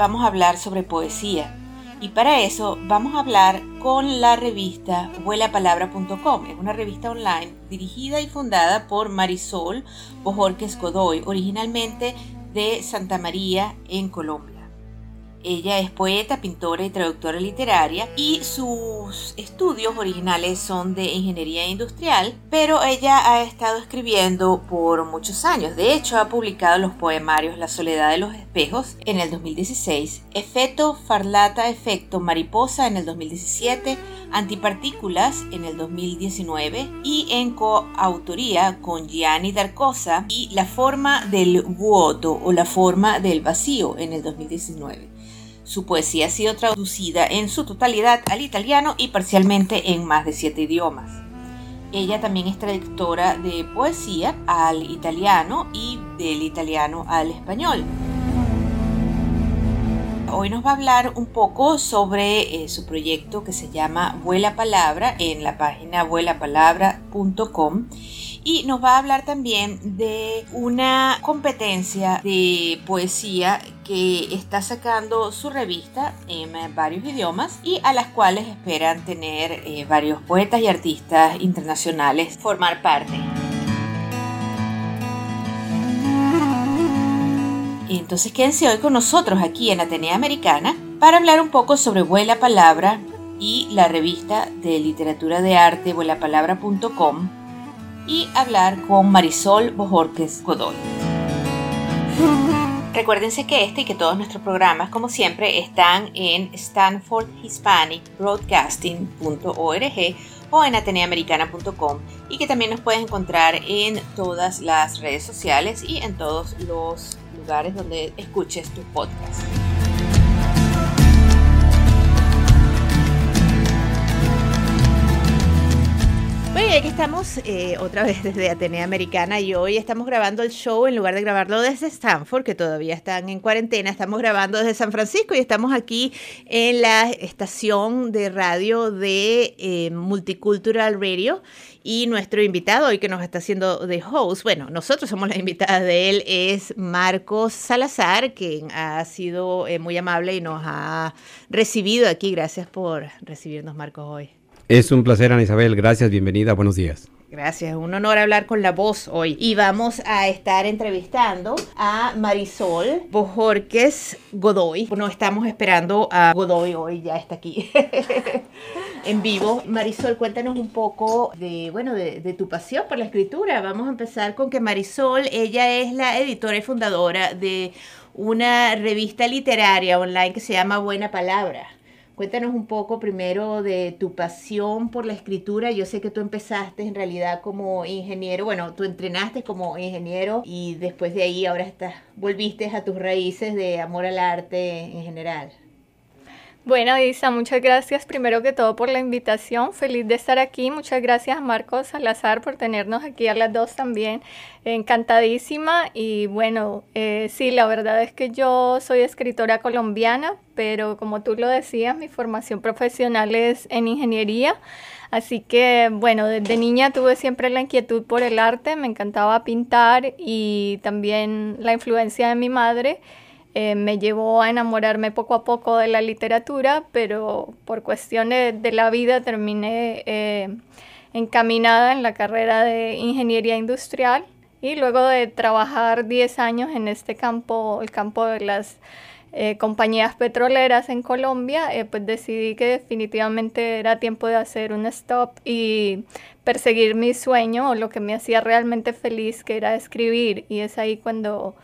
Vamos a hablar sobre poesía. Y para eso vamos a hablar con la revista vuelapalabra.com. Es una revista online dirigida y fundada por Marisol Bojorques Godoy, originalmente de Santa María en Colombia. Ella es poeta, pintora y traductora literaria y sus estudios originales son de ingeniería industrial, pero ella ha estado escribiendo por muchos años. De hecho, ha publicado los poemarios La soledad de los espejos en el 2016, Efecto Farlata Efecto Mariposa en el 2017, Antipartículas en el 2019 y en coautoría con Gianni Darcosa y La forma del vuoto o La forma del vacío en el 2019. Su poesía ha sido traducida en su totalidad al italiano y parcialmente en más de siete idiomas. Ella también es traductora de poesía al italiano y del italiano al español. Hoy nos va a hablar un poco sobre eh, su proyecto que se llama Vuela Palabra en la página vuelapalabra.com y nos va a hablar también de una competencia de poesía que está sacando su revista en varios idiomas y a las cuales esperan tener eh, varios poetas y artistas internacionales formar parte. Entonces quédense hoy con nosotros aquí en Atenea Americana para hablar un poco sobre Vuela Palabra y la revista de literatura de arte vuelapalabra.com y hablar con Marisol Bojorques Godoy. Recuérdense que este y que todos nuestros programas, como siempre, están en stanfordhispanicbroadcasting.org o en ateneamericana.com y que también nos puedes encontrar en todas las redes sociales y en todos los lugares donde escuches tus podcasts. Bueno, y aquí estamos eh, otra vez desde Atenea Americana y hoy estamos grabando el show en lugar de grabarlo desde Stanford, que todavía están en cuarentena, estamos grabando desde San Francisco y estamos aquí en la estación de radio de eh, Multicultural Radio y nuestro invitado hoy que nos está haciendo de host, bueno, nosotros somos la invitada de él, es Marcos Salazar, quien ha sido eh, muy amable y nos ha recibido aquí. Gracias por recibirnos, Marcos, hoy. Es un placer, Ana Isabel. Gracias, bienvenida. Buenos días. Gracias, un honor hablar con la voz hoy. Y vamos a estar entrevistando a Marisol Bojorques Godoy. No estamos esperando a Godoy hoy, ya está aquí en vivo. Marisol, cuéntanos un poco de, bueno, de, de, tu pasión por la escritura. Vamos a empezar con que Marisol, ella es la editora y fundadora de una revista literaria online que se llama Buena Palabra. Cuéntanos un poco primero de tu pasión por la escritura. Yo sé que tú empezaste en realidad como ingeniero, bueno, tú entrenaste como ingeniero y después de ahí ahora estás, volviste a tus raíces de amor al arte en general. Bueno, Isa, muchas gracias primero que todo por la invitación. Feliz de estar aquí. Muchas gracias, Marcos Salazar, por tenernos aquí a las dos también. Encantadísima. Y bueno, eh, sí, la verdad es que yo soy escritora colombiana, pero como tú lo decías, mi formación profesional es en ingeniería. Así que, bueno, desde niña tuve siempre la inquietud por el arte, me encantaba pintar y también la influencia de mi madre eh, me llevó a enamorarme poco a poco de la literatura, pero por cuestiones de la vida terminé eh, encaminada en la carrera de ingeniería industrial y luego de trabajar 10 años en este campo, el campo de las eh, compañías petroleras en Colombia, pues decidí que definitivamente era tiempo de hacer un stop y perseguir mi sueño o lo que me hacía realmente feliz, que era escribir. Y es ahí cuando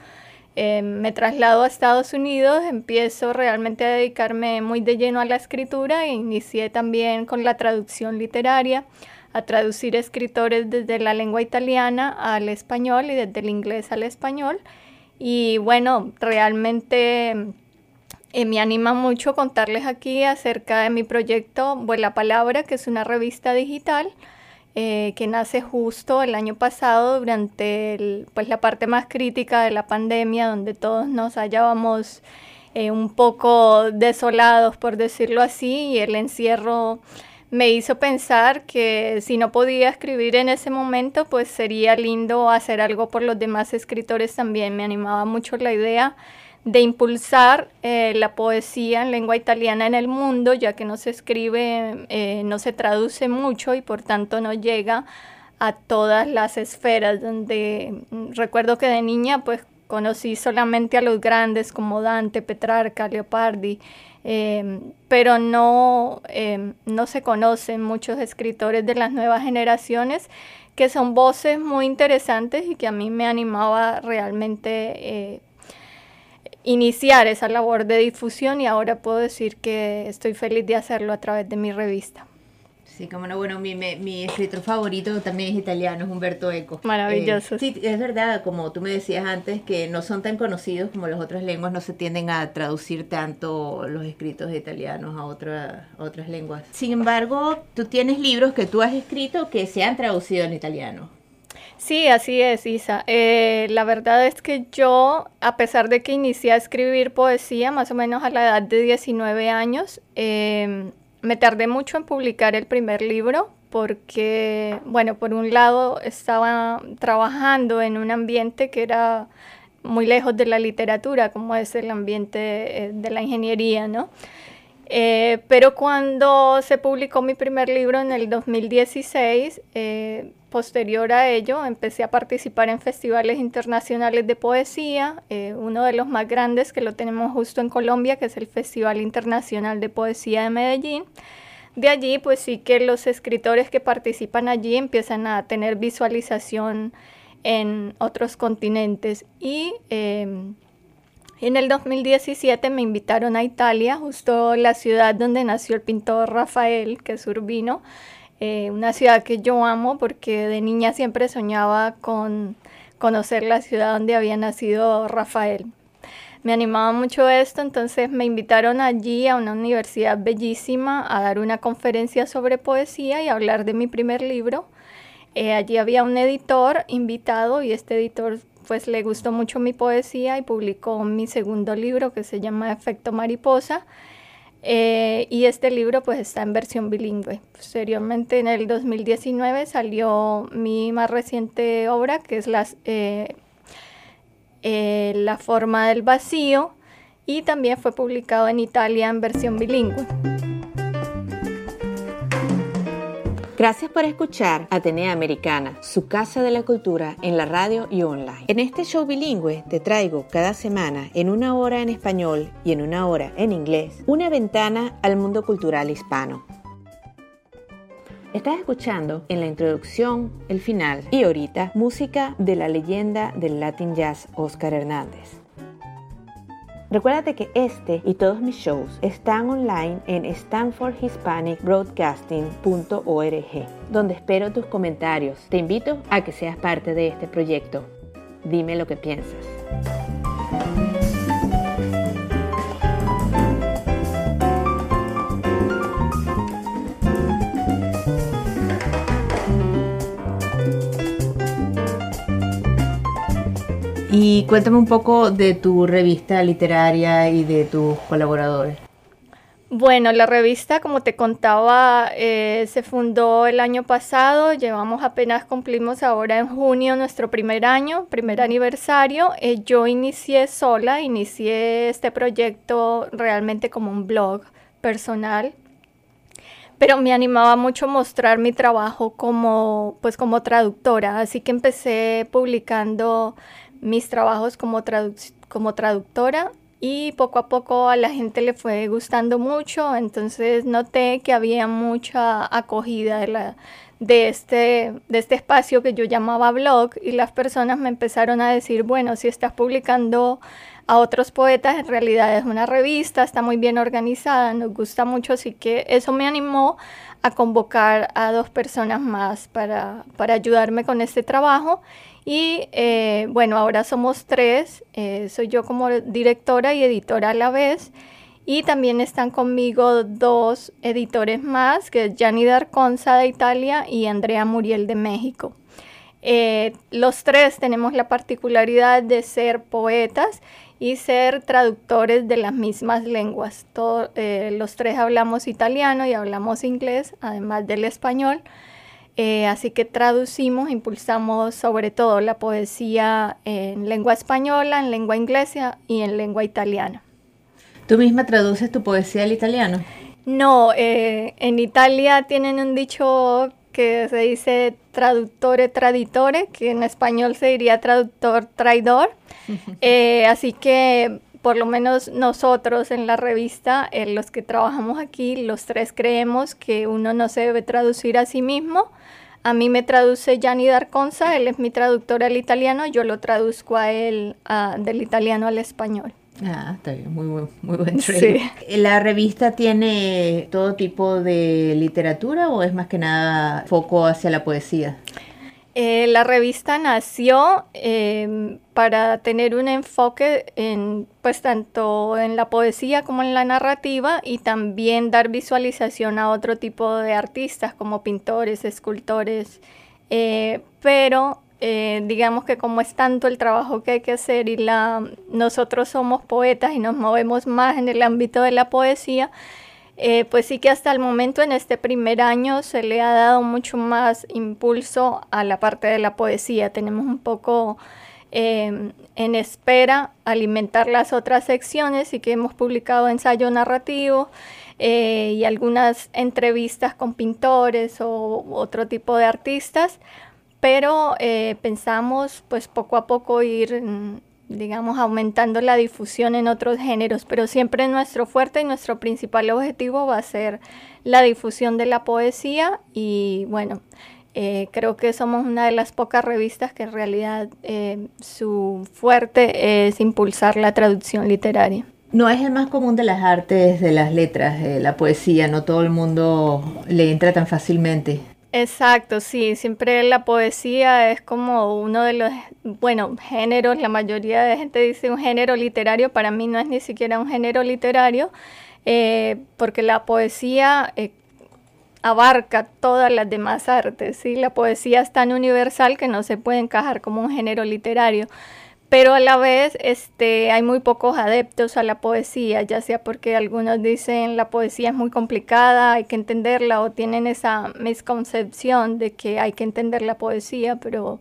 eh, me traslado a Estados Unidos, empiezo realmente a dedicarme muy de lleno a la escritura e inicié también con la traducción literaria, a traducir escritores desde la lengua italiana al español y desde el inglés al español. Y bueno, realmente eh, me anima mucho contarles aquí acerca de mi proyecto Vuela Palabra, que es una revista digital eh, que nace justo el año pasado durante pues, la parte más crítica de la pandemia, donde todos nos hallábamos eh, un poco desolados, por decirlo así, y el encierro me hizo pensar que si no podía escribir en ese momento, pues sería lindo hacer algo por los demás escritores también. Me animaba mucho la idea de impulsar eh, la poesía en lengua italiana en el mundo, ya que no se escribe, eh, no se traduce mucho y por tanto no llega a todas las esferas, donde mm, recuerdo que de niña pues conocí solamente a los grandes como Dante, Petrarca, Leopardi, em, pero no, em, no se conocen muchos escritores de las nuevas generaciones que son voces muy interesantes y que a mí me animaba realmente eh, iniciar esa labor de difusión y ahora puedo decir que estoy feliz de hacerlo a través de mi revista. Sí, como no, bueno, mi, mi, escritor favorito también es italiano, es Humberto Eco. Maravilloso. Eh, sí, es verdad, como tú me decías antes, que no son tan conocidos como las otras lenguas, no se tienden a traducir tanto los escritos italianos a, otra, a otras lenguas. Sin embargo, tú tienes libros que tú has escrito que se han traducido en italiano. Sí, así es, Isa. Eh, la verdad es que yo, a pesar de que inicié a escribir poesía más o menos a la edad de 19 años, em, me tardé mucho en publicar el primer libro porque, bueno, por un lado estaba trabajando en un ambiente que era muy lejos de la literatura, como es el ambiente eh, de la ingeniería, ¿no? Eh, pero cuando se publicó mi primer libro en el 2016, eh, posterior a ello empecé a participar en festivales internacionales de poesía, eh, uno de los más grandes que lo tenemos justo en Colombia, que es el Festival Internacional de Poesía de Medellín. De allí, pues sí que los escritores que participan allí empiezan a tener visualización en otros continentes y em, en el 2017 me invitaron a Italia, justo la ciudad donde nació el pintor Rafael, que es Urbino, eh, una ciudad que yo amo porque de niña siempre soñaba con conocer la ciudad donde había nacido Rafael. Me animaba mucho esto, entonces me invitaron allí a una universidad bellísima a dar una conferencia sobre poesía y hablar de mi primer libro. Eh, allí había un editor invitado y este editor pues le gustó mucho mi poesía y publicó mi segundo libro que se llama Efecto Mariposa. Eh, y este libro pues está en versión bilingüe. Posteriormente en el 2019 salió mi más reciente obra que es las, eh, eh, La forma del vacío y también fue publicado en Italia en versión bilingüe. Gracias por escuchar Atenea Americana, su casa de la cultura en la radio y online. En este show bilingüe te traigo cada semana en una hora en español y en una hora en inglés una ventana al mundo cultural hispano. Estás escuchando en la introducción, el final y ahorita música de la leyenda del Latin Jazz Oscar Hernández. Recuérdate que este y todos mis shows están online en stanfordhispanicbroadcasting.org, donde espero tus comentarios. Te invito a que seas parte de este proyecto. Dime lo que piensas. Y cuéntame un poco de tu revista literaria y de tus colaboradores. Bueno, la revista, como te contaba, eh, se fundó el año pasado, llevamos apenas, cumplimos ahora en junio nuestro primer año, primer aniversario. Eh, yo inicié sola, inicié este proyecto realmente como un blog personal, pero me animaba mucho mostrar mi trabajo como, pues, como traductora, así que empecé publicando mis trabajos como, traductora y poco a poco a la gente le fue gustando mucho, entonces noté que había mucha acogida de, la, de, este, de este espacio que yo llamaba blog y las personas me empezaron a decir, bueno, si estás publicando a otros poetas, en realidad es una revista, está muy bien organizada, nos gusta mucho, así que eso me animó a convocar a dos personas más para, para ayudarme con este trabajo y eh, bueno, ahora somos tres, eh, soy yo como directora y editora a la vez. Y también están conmigo dos editores más, que es Gianni D'Arconza de Italia y Andrea Muriel de México. Eh, los tres tenemos la particularidad de ser poetas y ser traductores de las mismas lenguas. los tres hablamos italiano y hablamos inglés, además del español. Eh, así que traducimos, impulsamos sobre todo la poesía en lengua española, en lengua inglesa y en lengua italiana. ¿Tú misma traduces tu poesía al italiano? No, eh, en Italia tienen un dicho que se dice traductore traditore, que en español se diría traductor traidor. Eh, así que por lo menos nosotros en la revista, los que trabajamos aquí, los tres creemos que uno no se debe traducir a sí mismo, a mí me traduce Gianni D'Arconza, él es mi traductor al italiano, yo lo traduzco a él del italiano al español. Ah, está bien, muy, muy, muy buen trade. ¿La revista tiene todo tipo de literatura o es más que nada foco hacia la poesía? Eh, la revista nació em, para tener un enfoque en, pues, tanto en la poesía como en la narrativa y también dar visualización a otro tipo de artistas como pintores, escultores, eh, pero eh, digamos que como es tanto el trabajo que hay que hacer y la, nosotros somos poetas y nos movemos más en el ámbito de la poesía, eh, pues sí que hasta el momento en este primer año se le ha dado mucho más impulso a la parte de la poesía. Tenemos un poco em, en espera alimentar las otras secciones y que hemos publicado ensayo narrativo eh, y algunas entrevistas con pintores o otro tipo de artistas, pero eh, pensamos pues poco a poco ir mm, digamos, aumentando la difusión en otros géneros, pero siempre nuestro fuerte y nuestro principal objetivo va a ser la difusión de la poesía y bueno, eh, creo que somos una de las pocas revistas que en realidad eh, su fuerte es impulsar la traducción literaria. No es el más común de las artes, de las letras, la poesía, no todo el mundo le entra tan fácilmente. Exacto, sí, siempre la poesía es como uno de los, bueno, géneros, la mayoría de gente dice un género literario, para mí no es ni siquiera un género literario, eh, porque la poesía eh, abarca todas las demás artes, ¿sí? La poesía es tan universal que no se puede encajar como un género literario pero a la vez este, hay muy pocos adeptos a la poesía, ya sea porque algunos dicen la poesía es muy complicada, hay que entenderla, o tienen esa misconcepción de que hay que entender la poesía, pero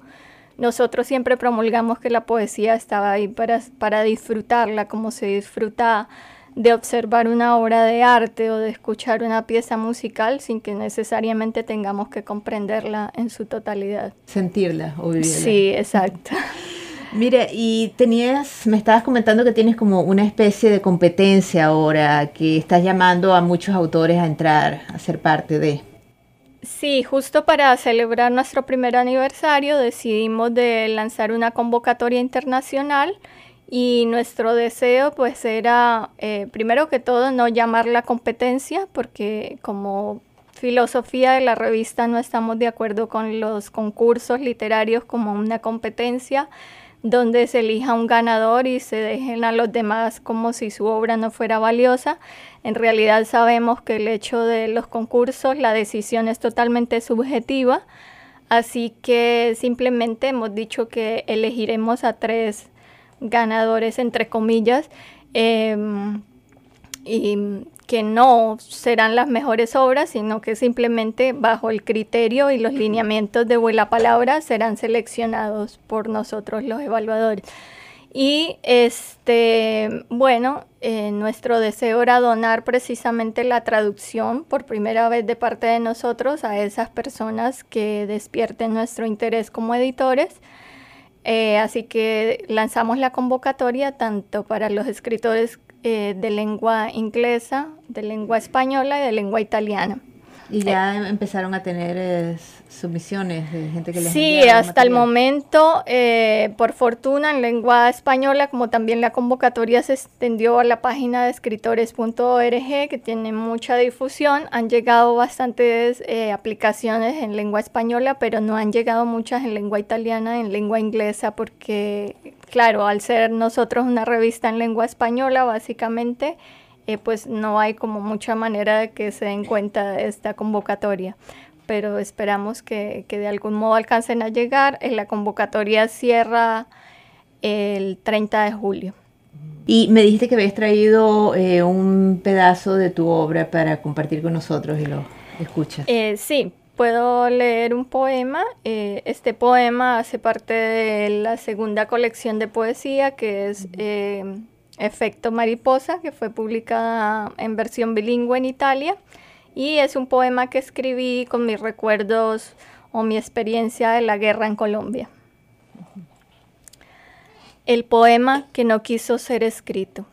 nosotros siempre promulgamos que la poesía estaba ahí para, para disfrutarla, como se disfruta de observar una obra de arte o de escuchar una pieza musical sin que necesariamente tengamos que comprenderla en su totalidad. Sentirla o vivirla. Sí, exacto. Mira, y tenías, me estabas comentando que tienes como una especie de competencia ahora, que estás llamando a muchos autores a entrar, a ser parte de. Sí, justo para celebrar nuestro primer aniversario decidimos de lanzar una convocatoria internacional y nuestro deseo pues era, eh, primero que todo, no llamar la competencia, porque como filosofía de la revista no estamos de acuerdo con los concursos literarios como una competencia donde se elija un ganador y se dejen a los demás como si su obra no fuera valiosa. En realidad sabemos que el hecho de los concursos, la decisión es totalmente subjetiva, así que simplemente hemos dicho que elegiremos a tres ganadores, entre comillas. Em, y que no serán las mejores obras, sino que simplemente bajo el criterio y los lineamientos de Vuela Palabra serán seleccionados por nosotros los evaluadores. Y este, bueno, eh, nuestro deseo era donar precisamente la traducción por primera vez de parte de nosotros a esas personas que despierten nuestro interés como editores. Eh, así que lanzamos la convocatoria tanto para los escritores eh, de lengua inglesa, de lengua española y de lengua italiana. Y ya empezaron a tener eh, submisiones de gente que les Sí, hasta el momento, eh, por fortuna, en lengua española, como también la convocatoria se extendió a la página de escritores.org, que tiene mucha difusión, han llegado bastantes eh, aplicaciones en lengua española, pero no han llegado muchas en lengua italiana, en lengua inglesa, porque, claro, al ser nosotros una revista en lengua española, básicamente, eh, pues no hay como mucha manera de que se den cuenta de esta convocatoria. Pero esperamos que, de algún modo alcancen a llegar. Eh, la convocatoria cierra el 30 de julio. Y me dijiste que habías traído eh, un pedazo de tu obra para compartir con nosotros y lo escuchas. sí, puedo leer un poema. este poema hace parte de la segunda colección de poesía que es Efecto Mariposa, que fue publicada en versión bilingüe en Italia. Y es un poema que escribí con mis recuerdos o mi experiencia de la guerra en Colombia. El poema que no quiso ser escrito.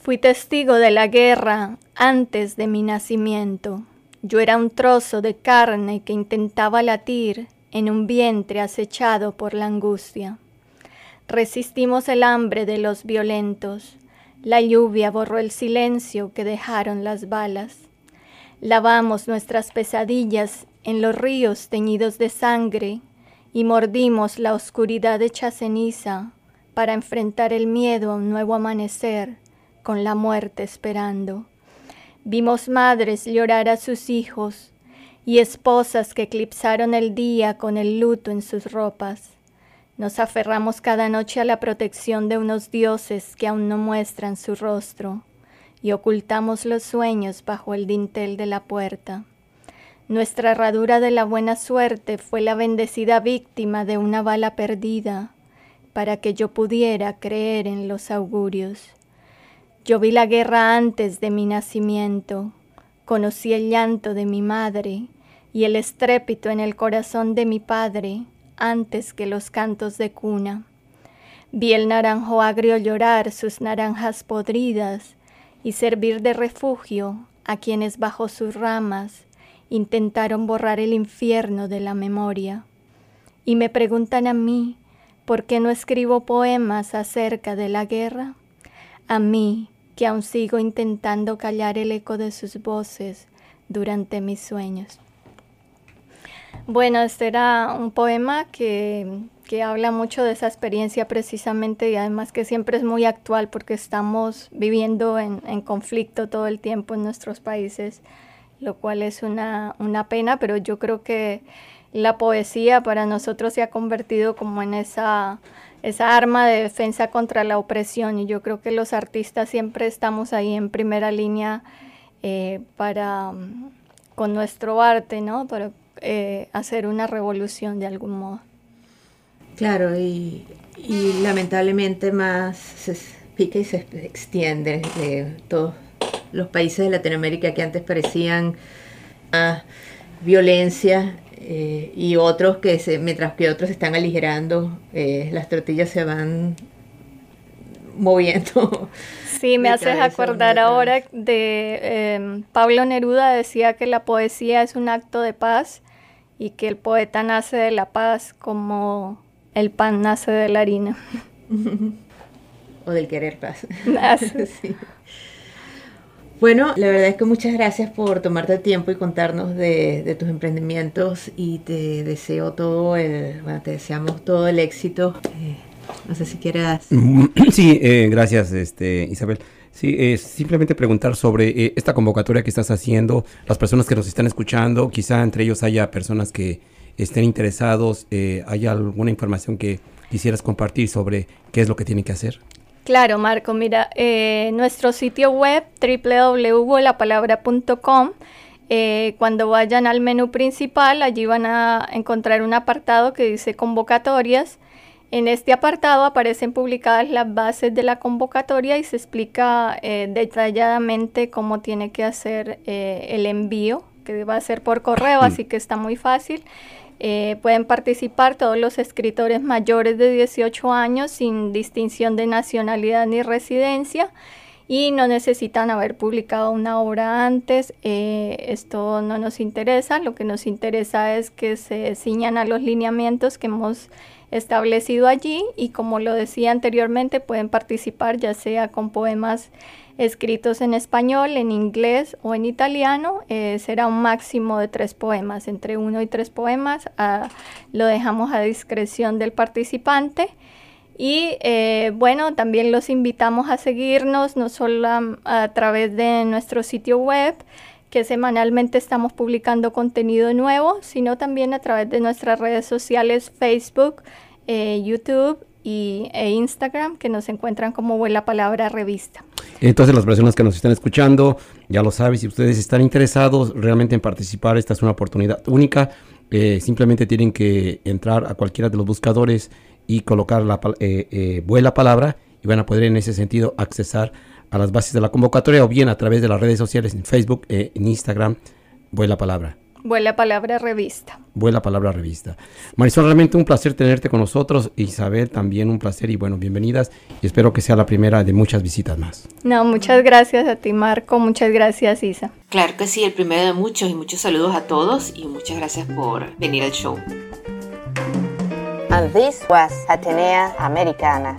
Fui testigo de la guerra antes de mi nacimiento. Yo era un trozo de carne que intentaba latir en un vientre acechado por la angustia. Resistimos el hambre de los violentos. La lluvia borró el silencio que dejaron las balas. Lavamos nuestras pesadillas en los ríos teñidos de sangre y mordimos la oscuridad hecha ceniza para enfrentar el miedo a un nuevo amanecer con la muerte esperando. Vimos madres llorar a sus hijos y esposas que eclipsaron el día con el luto en sus ropas. Nos aferramos cada noche a la protección de unos dioses que aún no muestran su rostro y ocultamos los sueños bajo el dintel de la puerta. Nuestra herradura de la buena suerte fue la bendecida víctima de una bala perdida para que yo pudiera creer en los augurios. Yo vi la guerra antes de mi nacimiento, conocí el llanto de mi madre y el estrépito en el corazón de mi padre antes que los cantos de cuna. Vi el naranjo agrio llorar sus naranjas podridas y servir de refugio a quienes bajo sus ramas intentaron borrar el infierno de la memoria. Y me preguntan a mí, ¿por qué no escribo poemas acerca de la guerra? A mí, que aún sigo intentando callar el eco de sus voces durante mis sueños. Bueno, este era un poema que, habla mucho de esa experiencia precisamente y además que siempre es muy actual porque estamos viviendo en, conflicto todo el tiempo en nuestros países, lo cual es una, pena, pero yo creo que la poesía para nosotros se ha convertido como en esa, esa arma de defensa contra la opresión y yo creo que los artistas siempre estamos ahí en primera línea eh, para con nuestro arte, ¿no? Para eh, hacer una revolución de algún modo. Claro, y, lamentablemente más se pica y se extiende de todos los países de Latinoamérica que antes parecían a violencia eh, y otros que se, mientras que otros están aligerando, eh, las tortillas se van moviendo. Sí, me haces acordar ahora de em, Pablo Neruda decía que la poesía es un acto de paz y que el poeta nace de la paz como el pan nace de la harina. o del querer paz. Bueno, la verdad es que muchas gracias por tomarte el tiempo y contarnos de, tus emprendimientos y te deseo todo el, bueno, te deseamos todo el éxito. Eh, no sé si quieras. Sí, eh, gracias, este, Isabel. Sí, es simplemente preguntar sobre eh, esta convocatoria que estás haciendo, las personas que nos están escuchando, quizá entre ellos haya personas que estén interesados, eh, ¿hay alguna información que quisieras compartir sobre qué es lo que tienen que hacer? Claro, Marco, mira, eh, nuestro sitio web www.lapalabra.com, eh, cuando vayan al menú principal, allí van a encontrar un apartado que dice convocatorias. En este apartado aparecen publicadas las bases de la convocatoria y se explica eh, detalladamente cómo tiene que hacer el envío, que va a ser por correo, así que está muy fácil. Eh, pueden participar todos los escritores mayores de 18 años sin distinción de nacionalidad ni residencia y no necesitan haber publicado una obra antes. Eh, esto no nos interesa, lo que nos interesa es que se ciñan a los lineamientos que hemos establecido allí y como lo decía anteriormente pueden participar ya sea con poemas escritos en español, en inglés o en italiano. Eh, será un máximo de tres poemas, entre uno y tres poemas. Ah, lo dejamos a discreción del participante. Y eh, bueno, también los invitamos a seguirnos, no solo a, a, través de nuestro sitio web, que semanalmente estamos publicando contenido nuevo, sino también a través de nuestras redes sociales Facebook, eh, YouTube y, e Instagram, que nos encuentran como Buena Palabra Revista. Entonces las personas que nos están escuchando, ya lo saben, si ustedes están interesados realmente en participar, esta es una oportunidad única. Eh, simplemente tienen que entrar a cualquiera de los buscadores y colocar la eh, eh, Vuela Palabra y van a poder en ese sentido accesar a las bases de la convocatoria o bien a través de las redes sociales en Facebook, eh, en Instagram, Vuela Palabra. Vuela Palabra Revista. Vuela Palabra Revista. Marisol, realmente un placer tenerte con nosotros. Isabel, también un placer y bueno, bienvenidas. Y espero que sea la primera de muchas visitas más. No, muchas gracias a ti, Marco. Muchas gracias, Isa. Claro que sí, el primero de muchos y muchos saludos a todos y muchas gracias por venir al show. And this was Atenea Americana.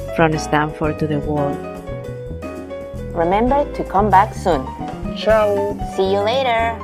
From Stanford to the world. Remember to come back soon. Ciao. See you later.